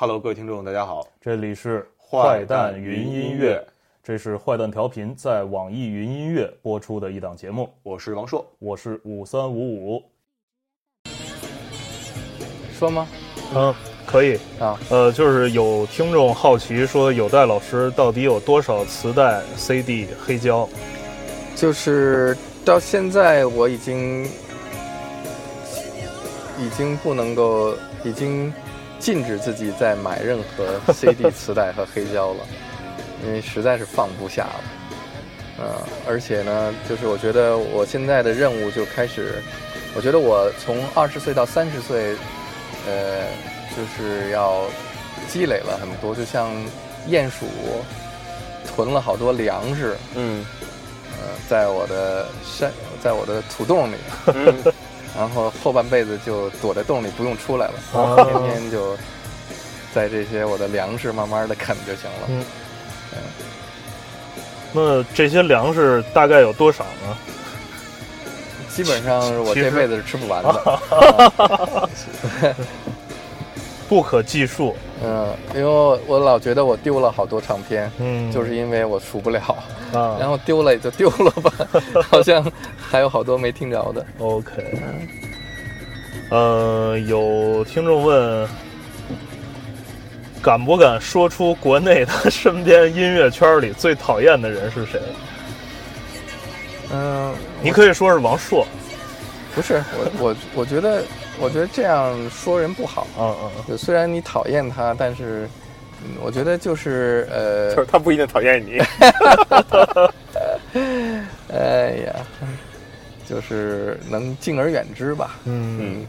Hello，各位听众，大家好，这里是坏蛋蛋云云音音乐乐，这是坏蛋调频在网易云音乐播出的一档节目，我是王硕。我是五三五五。说吗？嗯，可以啊。呃，就是有听众好奇说，有代老师到底有多少磁带、CD、黑胶？就是到现在我已经已经不能够，已经禁止自己再买任何 CD、磁带和黑胶了，因为实在是放不下了。呃，而且呢，就是我觉得我现在的任务就开始，我觉得我从二十岁到三十岁，呃，就是要积累了很多，就像鼹鼠囤了好多粮食，嗯。呃，在我的山，在我的土洞里，嗯，然后后半辈子就躲在洞里不用出来了，哦天天就在这些我的粮食慢慢的啃就行了。嗯那这些粮食大概有多少呢？基本上是我这辈子是吃不完的。不可计数。嗯，因为我我老觉得我丢了好多唱片，嗯，就是因为我数不了，啊，然后丢了也就丢了吧，好像还有好多没听着的。OK，呃，有听众问，敢不敢说出国内的 身边音乐圈里最讨厌的人是谁？嗯，你可以说是王朔。不是我我我觉得我觉得这样说人不好。嗯嗯就虽然你讨厌他，但是，嗯我觉得就是呃，就是他不一定讨厌你。哎呀，就是能敬而远之吧。嗯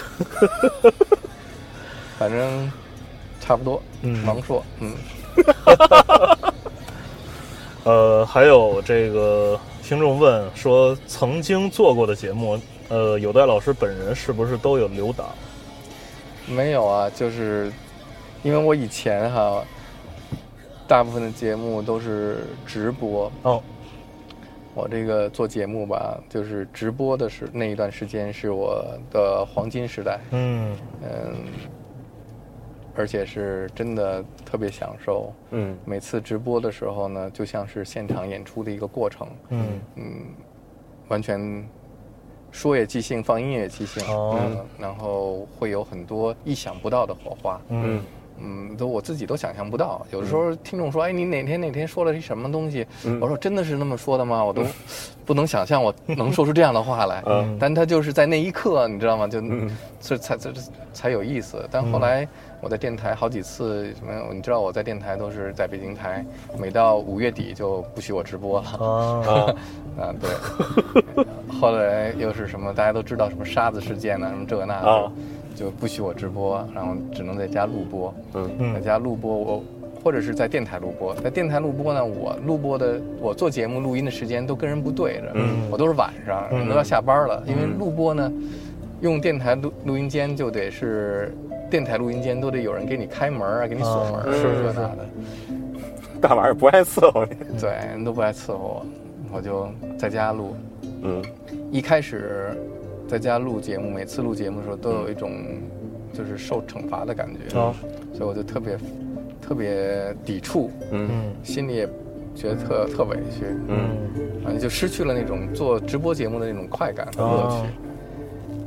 嗯，反正差不多。嗯王硕，嗯，呃，还有这个听众问说，曾经做过的节目，呃，有代老师本人是不是都有留档？没有啊，就是因为我以前哈，大部分的节目都是直播。哦，我这个做节目吧，就是直播的时那一段时间是我的黄金时代。嗯嗯，而且是真的特别享受。嗯每次直播的时候呢，就像是现场演出的一个过程。嗯嗯，完全说也即兴，放音乐也即兴。哦嗯，然后会有很多意想不到的火花。嗯嗯，都我自己都想象不到。有的时候听众说：“哎，你哪天哪天说了一什么东西？”嗯我说：“真的是那么说的吗？”我都不能想象我能说出这样的话来。嗯但他就是在那一刻，你知道吗？就嗯这才这这才有意思。但后来我在电台好几次什么，你知道我在电台都是在北京台，每到五月底就不许我直播了。啊对。后来又是什么？大家都知道什么沙子事件呢？什么这个那的，啊就不许我直播，然后只能在家录播。嗯在家录播，我或者是在电台录播。在电台录播呢，我录播的，我做节目录音的时间都跟人不对着，嗯我都是晚上，人都要下班了。因为录播呢，用电台录录音间就得是电台录音间都得有人给你开门啊，给你锁门啊儿，是是这那的。大晚上不爱伺候你。对，人都不爱伺候我，我就在家录。嗯一开始在家录节目，每次录节目的时候都有一种就是受惩罚的感觉，啊所以我就特别特别抵触，嗯嗯心里也觉得特特委屈，嗯反正就失去了那种做直播节目的那种快感和乐趣。哦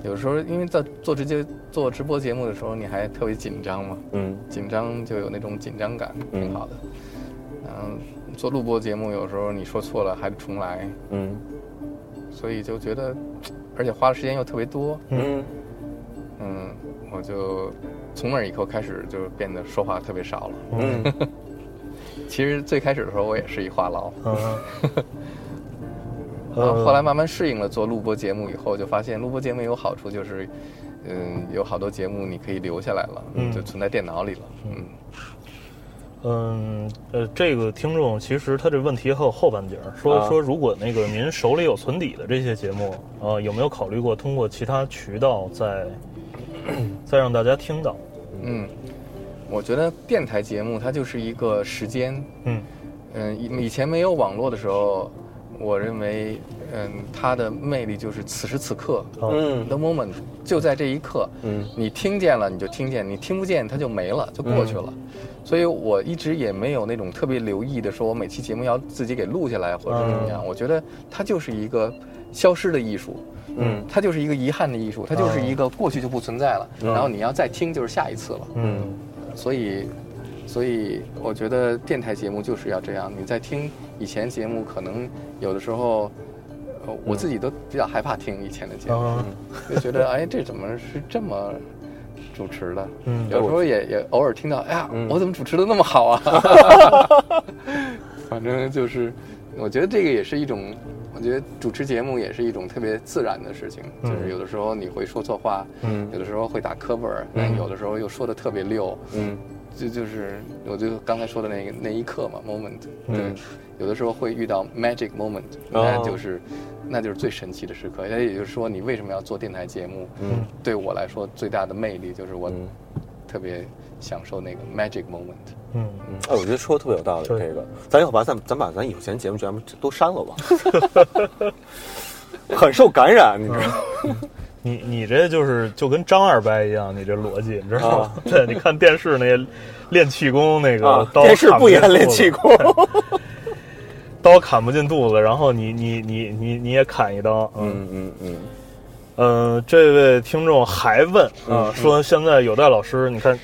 有时候因为在做直接做直播节目的时候，你还特别紧张嘛，嗯。紧张就有那种紧张感，嗯挺好的。然后做录播节目，有时候你说错了还得重来，嗯。所以就觉得，而且花的时间又特别多，嗯。嗯，我就从那以后开始就变得说话特别少了。嗯。其实最开始的时候我也是一话痨，嗯然后后来慢慢适应了做录播节目以后，就发现录播节目有好处，就是，嗯，有好多节目你可以留下来了，嗯。就存在电脑里了，嗯，嗯。呃，这个听众其实他这问题还有后半截儿，说啊。说如果那个您手里有存底的这些节目，呃，有没有考虑过通过其他渠道再 再让大家听到？嗯，我觉得电台节目它就是一个时间，嗯。嗯，以以前没有网络的时候，我认为嗯，它的魅力就是此时此刻嗯，the moment，就在这一刻，嗯。你听见了你就听见，你听不见它就没了，就过去了。所以我一直也没有那种特别留意的说，我每期节目要自己给录下来或者怎么样。我觉得它就是一个消失的艺术，嗯。它就是一个遗憾的艺术，它就是一个过去就不存在了，嗯。然后你要再听就是下一次了。嗯。所以，所以我觉得电台节目就是要这样。你在听以前节目，可能有的时候，呃，我自己都比较害怕听以前的节目，啊 就觉得哎，这怎么是这么主持的？嗯。有时候也也偶尔听到，哎呀，嗯。我怎么主持的那么好啊？反正就是，我觉得这个也是一种，我觉得主持节目也是一种特别自然的事情，嗯。就是有的时候你会说错话，嗯。有的时候会打磕巴儿，但有的时候又说的特别溜，嗯这就是我就刚才说的那个那一刻嘛，moment，对，嗯有的时候会遇到 magic moment，哦那就是那就是最神奇的时刻。那也就是说，你为什么要做电台节目？嗯对我来说最大的魅力就是我嗯特别享受那个 magic moment。嗯嗯，哎，我觉得说的特别有道理。对这个，咱要不然咱咱把咱以前节目全部都删了吧，很受感染，你知道吗？你你这就是就跟张二白一样，你这逻辑你知道吗？啊？对，你看电视那些练气功那个啊，刀电视不演练气 功。刀砍不进肚子，然后你你你你你也砍一刀，嗯。嗯嗯嗯。呃，这位听众还问啊，嗯。说现在有戴老师，你看，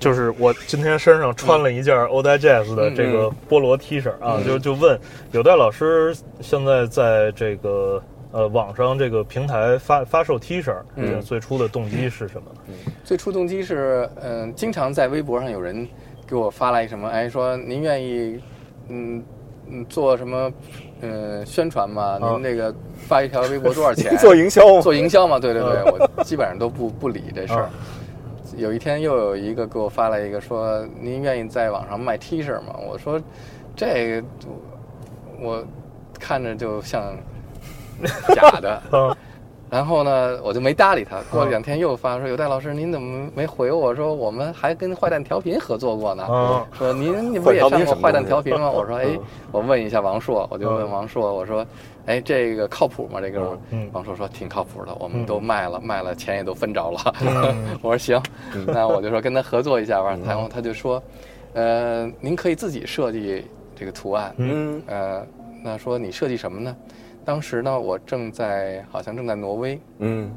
就是我今天身上穿了一件 o d a Jazz 的这个菠萝 T 恤啊，嗯。就就问有戴老师现在在这个呃网上这个平台发发售 T 恤，嗯最初的动机是什么呢？最初动机是，嗯、经常在微博上有人给我发来什么，哎，说您愿意，嗯嗯，做什么，嗯、宣传吗？啊您那个发一条微博多少钱？做营销吗？做营销嘛，对对对，嗯我基本上都不不理这事儿啊。有一天又有一个给我发来一个说，您愿意在网上卖 T 恤吗？我说，这个我看着就像 假的。啊然后呢，我就没搭理他。过了两天又发说：“有戴老师，您怎么没回我？说我们还跟坏蛋调频合作过呢。啊说您你不也上过坏蛋调频吗？我说：“哎嗯，我问一下王硕，我就问王硕，我说：哎，这个靠谱吗？这哥们儿？嗯王硕说挺靠谱的，我们都卖了，卖了钱也都分着了。嗯 我说行，那我就说跟他合作一下吧。然后他就说，呃，您可以自己设计这个图案。嗯呃，那说你设计什么呢？当时呢，我正在好像正在挪威，嗯。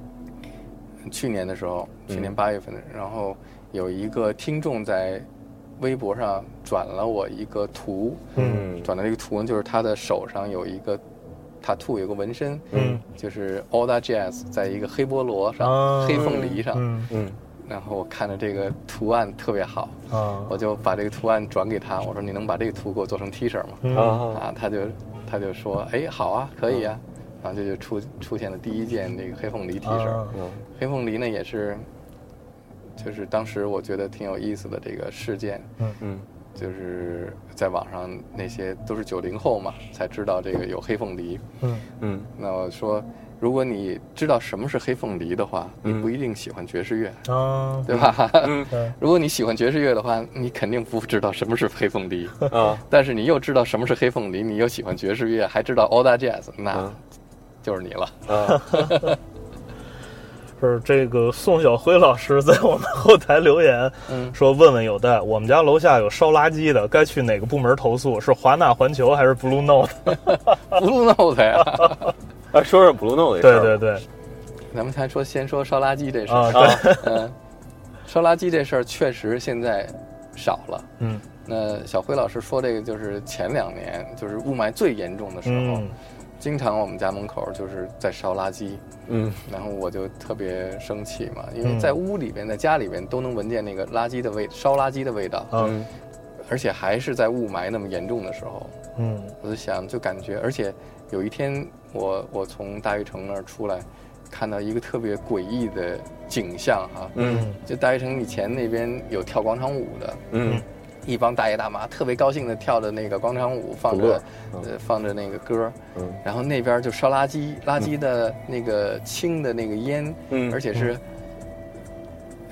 去年的时候，嗯。去年八月份，然后有一个听众在微博上转了我一个图，嗯。转的这个图呢，就是他的手上有一个 tattoo，有个纹身，嗯。就是 Oda Jazz 在一个黑菠萝上、啊。黑凤梨上，嗯。嗯。然后我看着这个图案特别好，啊。我就把这个图案转给他，我说你能把这个图给我做成 T 恤吗？啊，他就他就说，哎，好啊，可以啊，然后这就出出现了第一件那个黑凤梨 T 恤。黑凤梨呢也是，就是当时我觉得挺有意思的这个事件，嗯。嗯就是在网上那些都是九零后嘛，才知道这个有黑凤梨。嗯嗯那我说，如果你知道什么是黑凤梨的话，你嗯不一定喜欢爵士乐，啊对吧？嗯对 如果你喜欢爵士乐的话，你肯定不知道什么是黑凤梨。啊但是你又知道什么是黑凤梨，你又喜欢爵士乐，还知道 Oda Jazz，那嗯就是你了。啊 是这个宋小辉老师在我们后台留言，嗯说问问有代，我们家楼下有烧垃圾的，该去哪个部门投诉？是华纳环球还是 Blue Note？Blue Note 呀，啊，说说 Blue Note 对儿对对，咱们才说先说烧垃圾这事啊儿。对，嗯，烧垃圾这事儿确实现在少了。嗯那小辉老师说这个就是前两年就是雾霾最严重的时候，嗯经常我们家门口就是在烧垃圾，嗯。然后我就特别生气嘛，因为嗯。在屋里边、在家里边都能闻见那个垃圾的味，烧垃圾的味道，啊嗯。而且还是在雾霾那么严重的时候，嗯。我就想就感觉，而且有一天我我从大悦城那儿出来，看到一个特别诡异的景象哈、嗯。就大悦城以前那边有跳广场舞的，嗯一帮大爷大妈特别高兴的跳着那个广场舞，放着呃放着那个歌，嗯。然后那边就烧垃圾，垃圾的那个轻的那个烟，嗯。而且是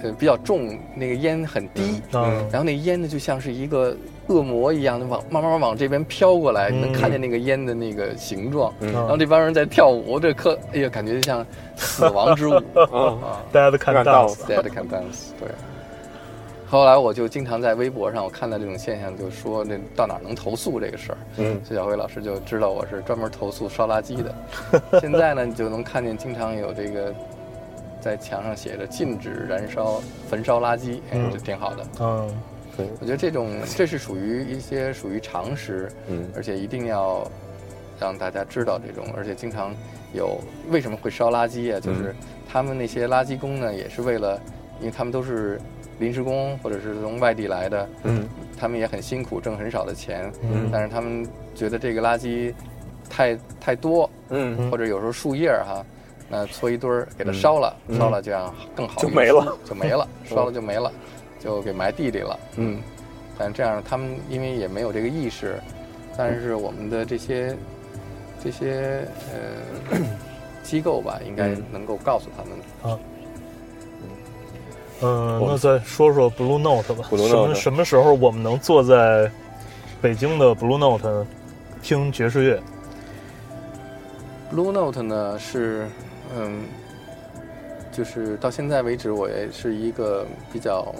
呃比较重，那个烟很低，啊然后那烟呢就像是一个恶魔一样的往慢慢往这边飘过来，你能看见那个烟的那个形状。嗯。然后这帮人在跳舞，这可哎呀，感觉就像死亡之舞。大家都看看 dance，Dead can dance，对。后来我就经常在微博上，我看到这种现象，就说那到哪儿能投诉这个事儿。嗯谢小辉老师就知道我是专门投诉烧垃圾的。现在呢，你就能看见经常有这个在墙上写着禁止燃烧、焚烧垃圾，哎，嗯这挺好的。嗯对，我觉得这种这是属于一些属于常识，嗯而且一定要让大家知道这种，而且经常有为什么会烧垃圾啊？就是他们那些垃圾工呢，也是为了，因为他们都是临时工或者是从外地来的，嗯。他们也很辛苦，挣很少的钱，嗯。但是他们觉得这个垃圾太太多，嗯。或者有时候树叶儿哈，那搓一堆儿给它烧了，嗯。烧了这样更好就没了，就没了，烧了就没了，就给埋地里了。嗯。但这样他们因为也没有这个意识，但是我们的这些这些呃 机构吧，应该嗯。能够告诉他们。嗯，我那再说说 Blue Note 吧。Blue 什么什么时候我们能坐在北京的 Blue Note 听爵士乐？Blue Note 呢是嗯，就是到现在为止，我也是一个比较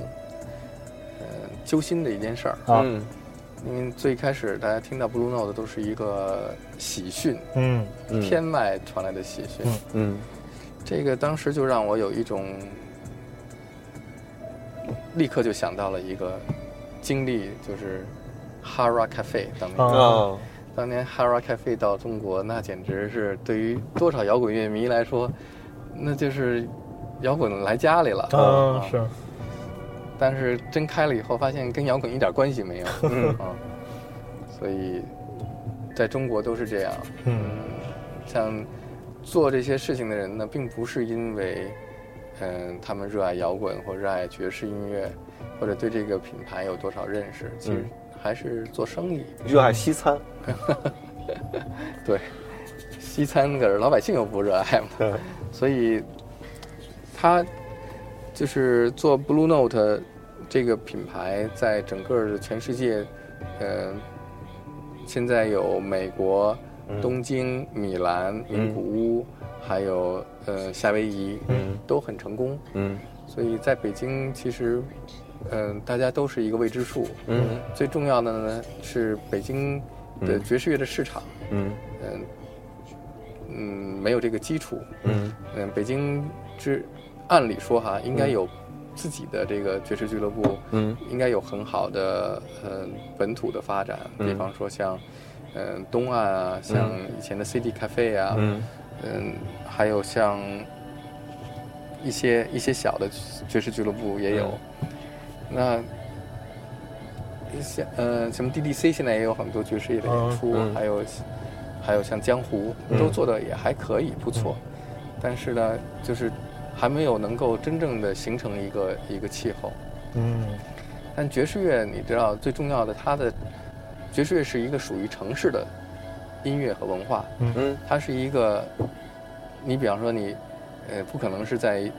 呃揪心的一件事儿。啊嗯因为最开始大家听到 Blue Note 都是一个喜讯，嗯嗯天外传来的喜讯。嗯嗯这个当时就让我有一种，立刻就想到了一个经历，就是 Hara Cafe 当年。当年 Hara Cafe 到中国，那简直是对于多少摇滚乐迷来说，那就是摇滚来家里了。啊是但是真开了以后，发现跟摇滚一点关系没有。嗯啊，所以在中国都是这样。嗯像做这些事情的人呢，并不是因为，嗯、他们热爱摇滚或热爱爵士音乐，或者对这个品牌有多少认识，其实嗯。还是做生意。热爱西餐，对，西餐可是老百姓又不热爱嘛，对所以他就是做 Blue Note 这个品牌，在整个的全世界，呃，现在有美国、嗯。东京、米兰、名古屋，还有呃夏威夷，嗯都很成功。嗯所以在北京，其实，嗯、大家都是一个未知数。嗯最重要的呢是北京的嗯爵士乐的市场，嗯嗯嗯，没有这个基础。嗯嗯，北京之按理说哈，应该有自己的这个爵士俱乐部，嗯应该有很好的呃本土的发展。嗯比方说像嗯东岸啊，像以前的 CD Cafe 啊，嗯嗯，还有像一些一些小的爵士俱乐部也有。那像呃什么 DDC 现在也有很多爵士乐的演出，还有还有像江湖嗯都做的也还可以，不错。但是呢，就是还没有能够真正的形成一个一个气候。嗯但爵士乐，你知道最重要的，它的爵士乐是一个属于城市的音乐和文化。嗯。它是一个，你比方说你，呃，不可能是在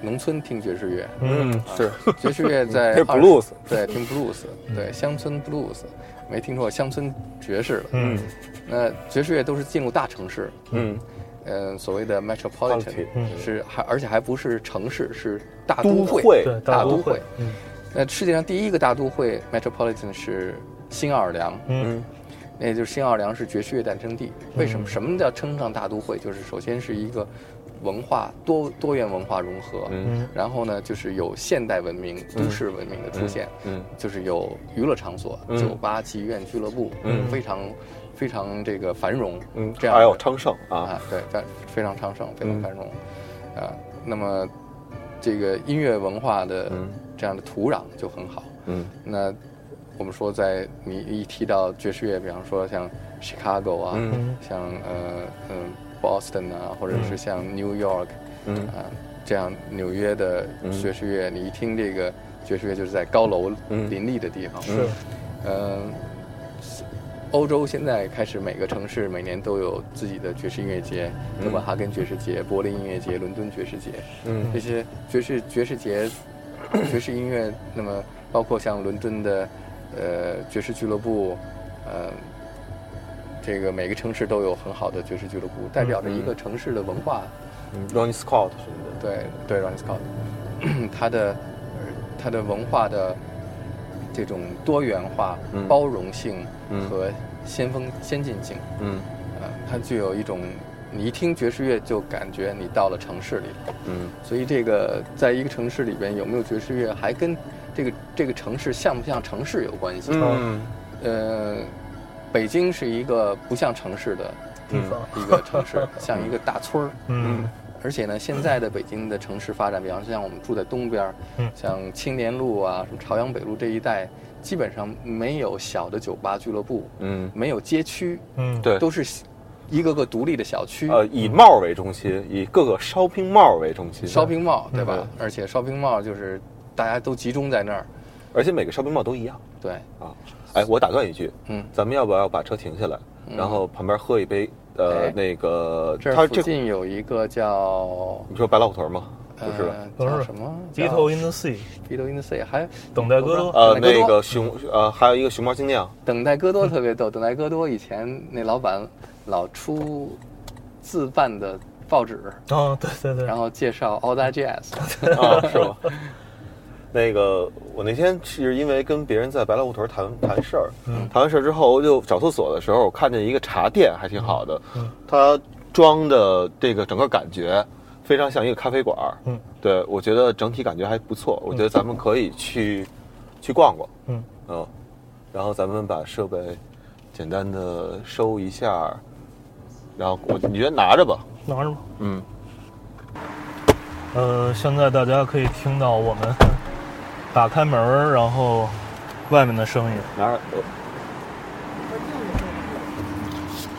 农村听爵士乐，嗯是。爵士乐在 blues 对，听 blues，对，乡村 blues，没听说过乡村爵士了。嗯。那爵士乐都是进入大城市，嗯。呃，所谓的 metropolitan，嗯。是还而且还不是城市，是大都会。会。对大都会嗯。那世界上第一个大都会 metropolitan 是新奥尔良，嗯。嗯那就是新奥尔良是爵士乐诞生地。为什么？嗯什么叫称上大都会？就是首先是一个文化多多元文化融合，然后呢，就是有现代文明、都市文明的出现，嗯就是有娱乐场所、嗯酒吧、妓院、俱乐部，嗯非常非常这个繁荣，嗯，这样还有昌盛啊，啊，对，非非常昌盛，非常嗯繁荣，啊，那么这个音乐文化的嗯这样的土壤就很好。嗯那我们说，在你一提到爵士乐，比方说像 Chicago 啊，像呃嗯 Boston 啊，或者是像 New York 嗯。啊这样纽约的嗯爵士乐，你一听这个爵士乐，就是在高楼嗯。林立的地方。是。嗯，欧洲现在开始每个城市每年都有自己的爵士音乐节，嗯。哥本哈根爵士节、柏林音乐节、伦敦爵士节，嗯。这些爵士爵士节 爵士音乐，那么包括像伦敦的呃爵士俱乐部，呃，这个每个城市都有很好的爵士俱乐部，代表着一个城市的文化。嗯，Ronnie Scott 什么的，对对，Ronnie Scott，他的呃他的文化的这种多元化、嗯包容性嗯。和先锋先进性，嗯。啊，它具有一种你一听爵士乐就感觉你到了城市里，嗯。所以这个在一个城市里边有没有爵士乐，还跟这个这个城市像不像城市有关系。嗯呃，北京是一个不像城市的地方，一个城市，像一个大村儿。嗯而且呢，现在的北京的城市发展，比方说像我们住在东边像青年路啊、什么朝阳北路这一带，基本上没有小的酒吧俱乐部，嗯，没有街区，嗯，对，都是一个个独立的小区。呃，以 mall 为中心，以各个 shopping mall 为中心 shopping mall 对吧？嗯而且 shopping mall 就是大家都集中在那儿，而且每个 shopping mall 都一样。对，啊。哎，我打断一句，嗯，咱们要不要把车停下来，嗯。然后旁边喝一杯？呃哎，那个，这儿附近有一个叫你说白老虎屯吗？不是不是。叫什么？Beetle in the Sea，Beetle in the Sea，还等待戈多。呃，那个熊，呃，还有一个熊猫精酿，等待戈多特别逗，等待戈多以前那老板老出自办的报纸，哦，对对对。然，后介绍 All That Jazz，啊，是吗？那个，我那天是因为跟别人在白老虎屯谈谈事儿，嗯。谈完事儿之后，我就找厕所的时候，我看见一个茶店，还挺好的，嗯。它装的这个整个感觉非常像一个咖啡馆，嗯，对我觉得整体感觉还不错，我觉得咱们可以去去逛逛，嗯。嗯，然后咱们把设备简单的收一下，然后我你觉得拿着吧，拿着吧。嗯，呃，现在大家可以听到我们打开门儿，然后外面的声音。哪儿。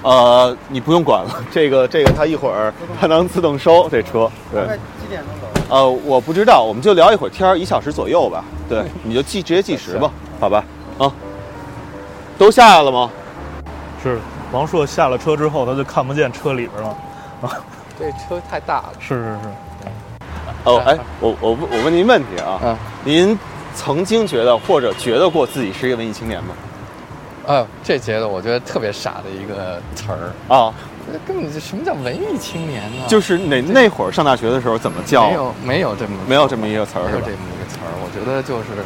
呃，你不用管了，这个这个它一会儿它能自动收这车，对。几点钟走？呃，我不知道，我们就聊一会儿天儿，一小时左右吧。对，你就计直接计时吧，好吧？啊，都下来了吗？是王硕下了车之后，他就看不见车里边了。啊 这车太大了。是是是，哦，哎，我我问我问您问题啊，嗯，您曾经觉得或者觉得过自己是一个文艺青年吗？啊，这觉得我觉得特别傻的一个词儿，啊，这根本就什么叫文艺青年呢？就是那那会儿上大学的时候怎么叫？没有没有这么没有这么一个词儿没有这？么一个词儿，我觉得就是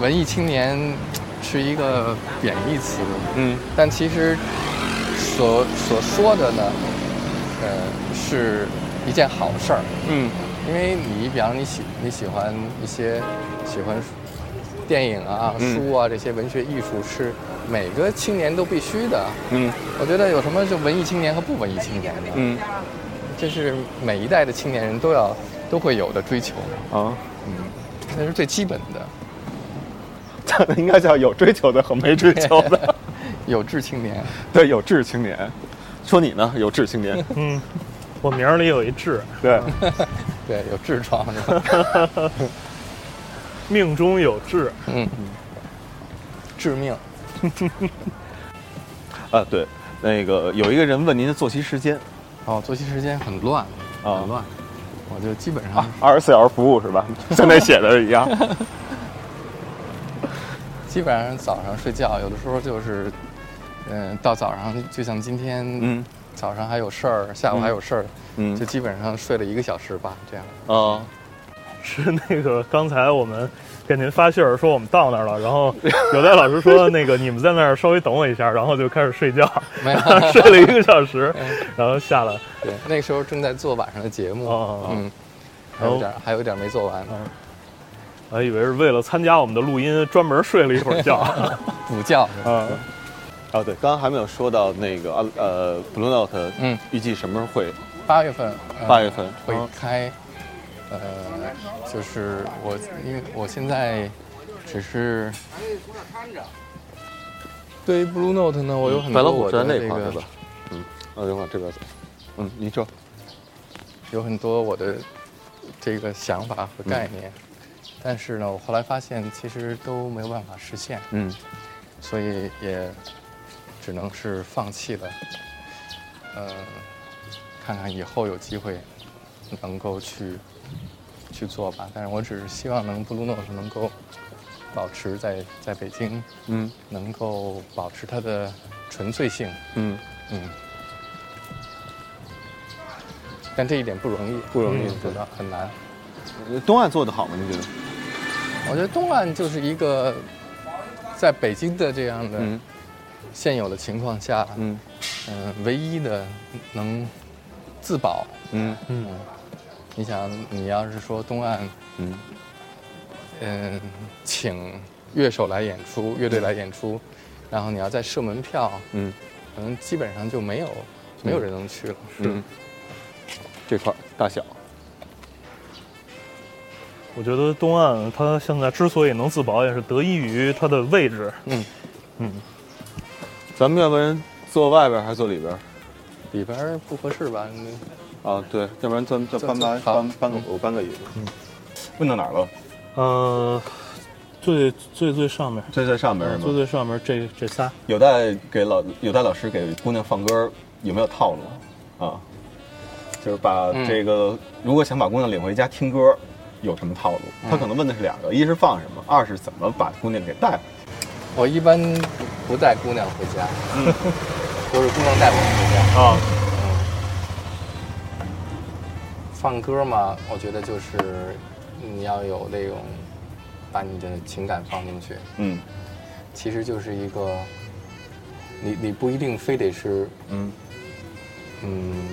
文艺青年是一个贬义词，嗯但其实所所说的呢，呃，是一件好事儿，嗯因为你比方你喜你喜欢一些喜欢电影啊、嗯书啊这些文学艺术是每个青年都必须的。嗯我觉得有什么就文艺青年和不文艺青年的？嗯这是每一代的青年人都要都会有的追求，啊，嗯，那是最基本的。这应该叫有追求的和没追求的。有志青年，对，有志青年。说你呢？有志青年。嗯，我名儿里有一痔，对，对，有痔疮是吧？命中有痔。嗯，致命。啊对，那个有一个人问您的作息时间哦，作息时间很乱，啊很乱。我就基本上啊，二十四小时服务是吧？像那写的一样。基本上早上睡觉，有的时候就是，嗯、到早上就像今天，嗯早上还有事儿，下午还有事儿，嗯。就基本上睡了一个小时吧，这样。啊是那个刚才我们给您发信儿说我们到那儿了，然后 有代老师说那个你们在那儿稍微等我一下，然后就开始睡觉，没有。睡了一个小时，然后下来。对，那个时候正在做晚上的节目，嗯，还有点还有点没做完，嗯我还以为是为了参加我们的录音专门睡了一会儿觉。补觉。啊，哦对，刚刚还没有说到那个啊呃，Blue Note，嗯，预计什么时候会？八月份，呃八月份会嗯开，呃，就是我因为我现在只是对于 Blue Note 呢，我有很多我老虎站的这个那块是吧？嗯，啊，等会儿这边走。嗯，您说。有很多我的这个想法和概念，但是呢，我后来发现其实都没有办法实现，嗯所以也只能是放弃了。呃，看看以后有机会能够去去做吧。但是我只是希望能布鲁诺是能够保持在在北京，嗯能够保持它的纯粹性，嗯，嗯。但这一点不容易，不容易嗯做到，很难。东岸做的好吗？你觉得？我觉得东岸就是一个在北京的这样的嗯现有的情况下，嗯。嗯、唯一的能自保。嗯。嗯，你想，你要是说东岸，嗯。嗯、请乐手来演出，乐队来演出，然后你要再设门票，嗯。可能基本上就没有没有人能去了。嗯，这块儿大小，我觉得东岸它现在之所以能自保，也是得益于它的位置。嗯，嗯，咱们要不然坐外边儿还是坐里边儿？里边儿不合适吧？你啊，对，要不然咱再搬搬搬搬个我搬个椅子。嗯，问到哪儿了？呃，最最最上面，最最上面是吗？最最上面这这仨，有待给老有待老师给姑娘放歌，有没有套路啊？就是把嗯这个，如果想把姑娘领回家听歌，有什么套路？他可能问的是两个，一是放什么，二是怎么把姑娘给带回去。我一般不带姑娘回家，都是姑娘带我回家。啊，放歌嘛，我觉得就是你要有那种把你的情感放进去，嗯。其实就是一个，你你不一定非得是嗯。嗯，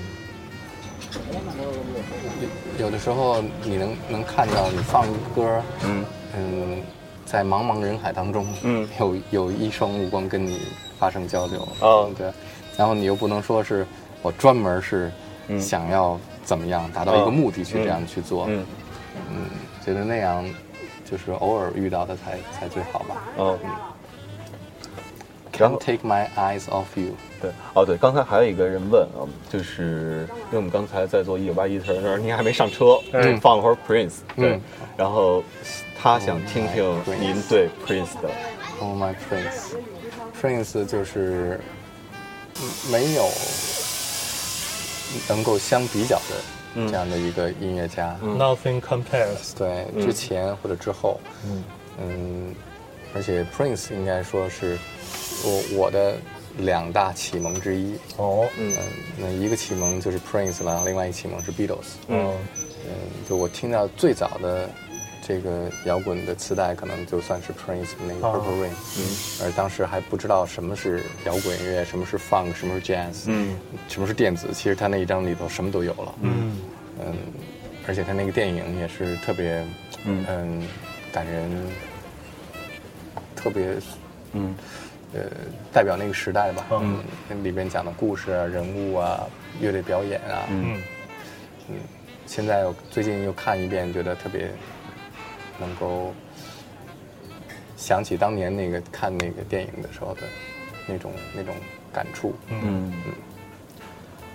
有有的时候你能能看到你放歌，嗯。嗯，在茫茫人海当中，嗯，有有一双目光跟你发生交流，哦。对，然后你又不能说是我专门是嗯。想要怎么样达到一哦个目的去嗯这样去做，嗯。嗯，觉得那样就是偶尔遇到的才才最好吧。哦。然后 Can't take my eyes off you。对，哦对，刚才还有一个人问啊，就是因为我们刚才在做一九八一的时候，您还没上车，嗯放了会儿 Prince，对，嗯然后他想听听 Oh 您对 Prince 的，Oh my prince，prince 就是没有能够相比较的这样的一个音乐家。Nothing compares。对，之前或者之后，嗯。嗯，而且 Prince 应该说是我我的两大启蒙之一。哦，嗯，那一个启蒙就是 Prince 了，另外一个启蒙是 Beatles。嗯嗯，就我听到最早的这个摇滚的磁带，可能就算是 Prince 那个哦 Purple Rain。嗯，而当时还不知道什么是摇滚乐，什么是 funk，什么是 jazz，嗯，什么是电子。其实他那一张里头什么都有了。嗯嗯，而且他那个电影也是特别，嗯嗯，感人，特别嗯呃代表那个时代吧。嗯里边讲的故事啊、人物啊、乐队表演啊，嗯嗯现在我最近又看一遍，觉得特别能够想起当年那个看那个电影的时候的那种那种感触。嗯嗯。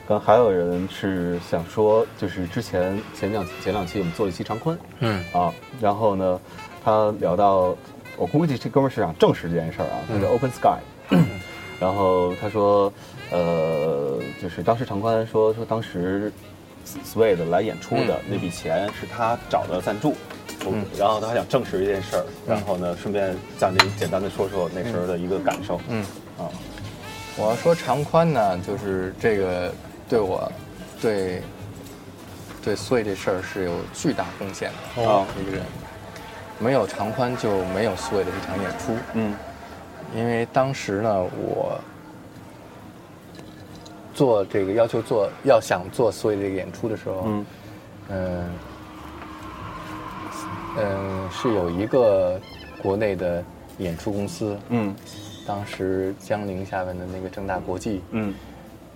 刚还有人是想说，就是之前前两前两期我们做了一期常坤嗯啊，然后呢，他聊到，我估计这哥们儿是想证实这件事儿啊，他叫嗯。Open Sky，、然后他说，呃，就是当时常宽说说当时 Suede 来演出的、那笔钱是他找的赞助，嗯。然后他还想证实一件事儿，然后呢，顺便向您简单的说说那时候的一个感受，嗯，啊，我要说长宽呢，就是这个对我对对 Suede 这事儿是有巨大贡献的哦。一个人。没有长宽就没有碎的这场演出。嗯。因为当时呢，我做这个要求做要想做所有这个演出的时候，嗯。嗯嗯，是有一个国内的演出公司，嗯。当时江宁下面的那个正大国际，嗯。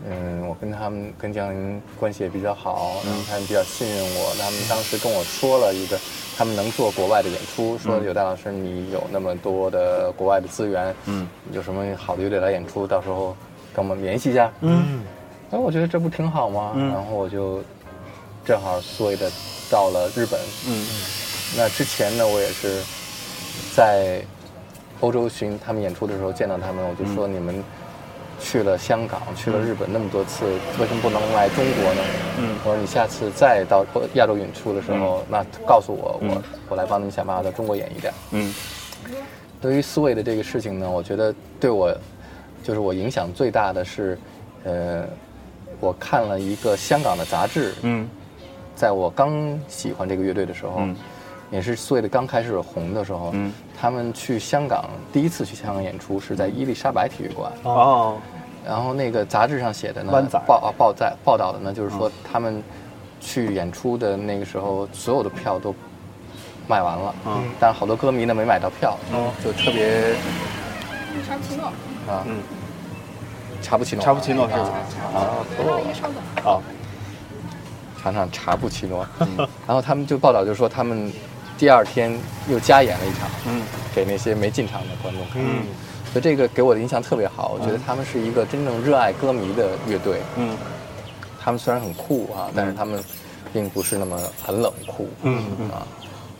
嗯，我跟他们跟江宁关系也比较好，然后他们比较信任我，他们当时跟我说了一个，他们能做国外的演出，说有戴老师你有那么多的国外的资源，嗯，有什么好的乐队来演出，到时候跟我们联系一下。嗯哎，我觉得这不挺好吗？嗯然后我就正好所以的到了日本。嗯那之前呢，我也是在欧洲巡他们演出的时候见到他们，我就说你们去了香港，去了日本那么多次，为什么不能来中国呢？嗯。我说你下次再到亚洲演出的时候，那告诉我，我我来帮你们想办法到中国演一点。嗯。对于思维的这个事情呢，我觉得对我就是我影响最大的是，呃，我看了一个香港的杂志，嗯。在我刚喜欢这个乐队的时候，嗯也是所谓的刚开始红的时候，嗯。他们去香港第一次去香港演出是在伊丽莎白体育馆，哦。然后那个杂志上写的呢报啊报在报道的呢，就是说他们去演出的那个时候，所有的票都卖完了，嗯。但是好多歌迷呢没买到票，就特别查布奇诺，啊，嗯。查布奇诺，查布奇诺是。啊吧啊，尝尝查布奇诺，然后他们就报道就说他们第二天又加演了一场，嗯给那些没进场的观众看。嗯所以这个给我的印象特别好，我觉得他们是一个真正热爱歌迷的乐队。嗯他们虽然很酷啊，但是他们并不是那么很冷酷。嗯啊，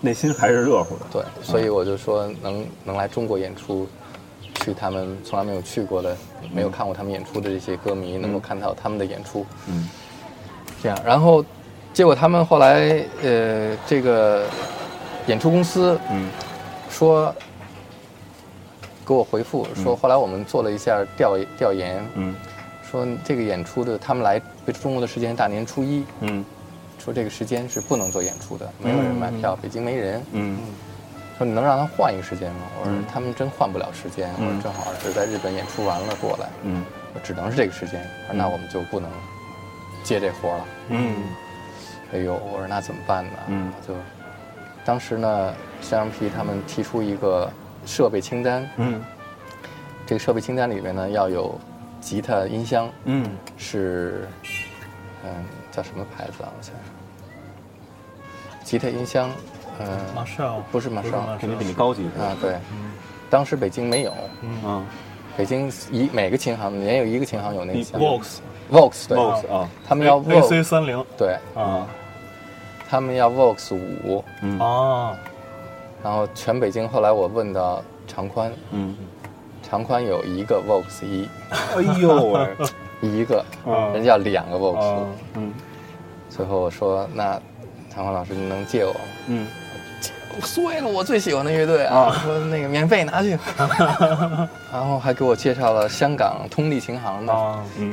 内心还是热乎的。对，所以我就说能能来中国演出，去他们从来没有去过的、没有看过他们演出的这些歌迷，能够看到他们的演出。嗯这样，然后结果他们后来呃，这个演出公司嗯。说给我回复说，后来我们做了一下调调研，嗯。说这个演出的他们来中国的时间大年初一，嗯。说这个时间是不能做演出的，没有人买票，北京没人。嗯。说你能让他换一个时间吗？我说嗯。他们真换不了时间，我嗯。说正好是在日本演出完了过来，嗯。我只能是这个时间，我说那我们就不能接这活了。嗯。哎呦，我说那怎么办呢？嗯。就当时呢，，CMP 他们提出一个设备清单，嗯。这个设备清单里面呢要有吉他、音箱，嗯。是嗯叫什么牌子啊？我想想，吉他、音箱，嗯、马少不是马少肯定比你高级？啊，对，当时北京没有，嗯。北京一每个琴行也有一个琴行有那个箱 Vox Vox 对，，Vox 啊。他们要 AC Vox 三零。对，啊他们要 Vox 五，嗯。啊然后全北京后来我问到长宽，嗯，长宽有一个 Vox 一，哎呦喂，一个，啊人家要两个 Vox，、啊嗯。最后我说那长宽老师你能借我吗？嗯碎了，我最喜欢的乐队啊！说那个免费拿去，然后还给我介绍了香港通力琴行的，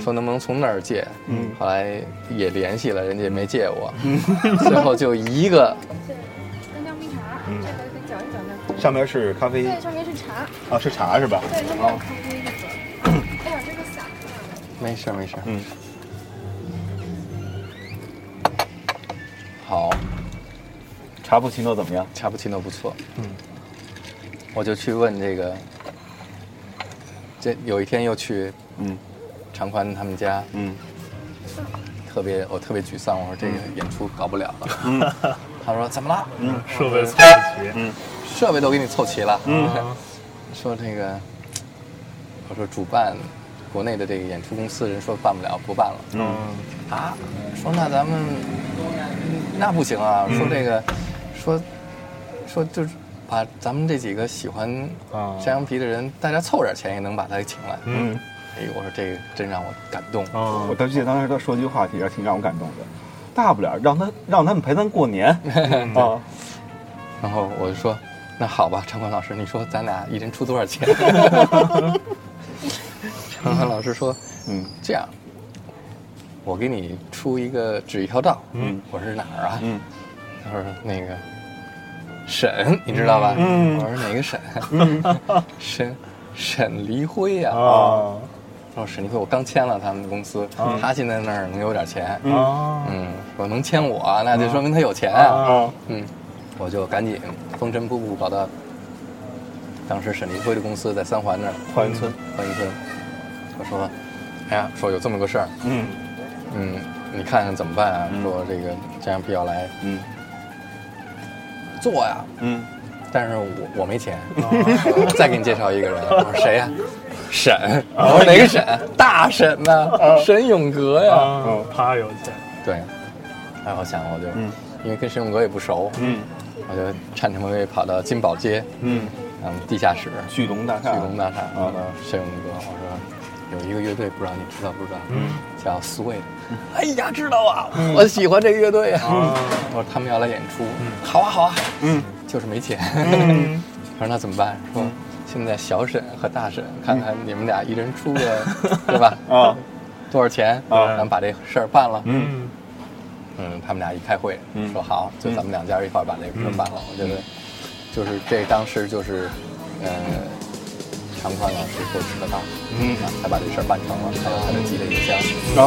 说能不能从那儿借。嗯后来也联系了，人家也没借我，最后就一个。上面是咖啡对，上面是茶，啊，是茶是吧？对，它没有咖啡那个。哎呀，这个洒出来了。没事没事，嗯，好，查布奇诺怎么样？查布奇诺不错，嗯，我就去问这个，这有一天又去嗯。长宽他们家，嗯。特别我特别沮丧，我说这个演出搞不了了，嗯。他说怎么了？嗯。设备凑不齐。嗯。设备都给你凑齐了，嗯。说这个，我说主办国内的这个演出公司人说办不了，不办了。嗯。啊，说那咱们那不行啊，说这个，说说就是把咱们这几个喜欢啊山羊皮的人，大家凑点钱也能把他请来。嗯，哎，我说这个真让我感动。哦我记得当时他说句话题，挺让我感动的。大不了让他让他们陪咱过年啊 然后我就说，那好吧，长宽老师，你说咱俩一人出多少钱？长宽老师说，嗯这样，我给你出一个指一条道。嗯，我说是哪儿啊？嗯他说那个沈，你知道吧？嗯我说哪个沈？沈沈黎辉呀、啊。啊说沈黎辉，我刚签了他们的公司，他现在那儿能有点钱。啊嗯，说能签我，那就说明他有钱啊。啊嗯，我就赶紧风尘仆仆跑到当时沈黎辉的公司在三环那儿，花园村，欢迎村。我说，哎呀，说有这么个事儿，嗯嗯，你看看怎么办啊？说这个这样必要来嗯做呀，嗯。但是我我没钱，我 再给你介绍一个人，我 说谁呀、沈，我说哪个沈？大沈呐、沈永革呀。啊，他有钱。对，然后我想我就，嗯。因为跟沈永革也不熟，嗯。我就颤颤巍巍跑到金宝街，嗯，然后，地下室，巨龙大厦，巨龙大厦，啊跑到沈永革，我说有一个乐队，不知道你知道不知道？嗯，叫 Sway。哎呀，知道啊，我喜欢这个乐队啊。我说他们要来演出，好啊好啊，嗯，就是没钱。嗯我说那怎么办？说现在小沈和大沈，看看你们俩一人出个，对吧？啊，多少钱？啊咱们把这事儿办了。嗯嗯，他们俩一开会，嗯说好，就咱们两家一块儿把这个事儿办了。我觉得，就是这当时就是，呃，常宽老师给我指的道，嗯啊，才把这事儿办成了，还有他的吉他音箱。然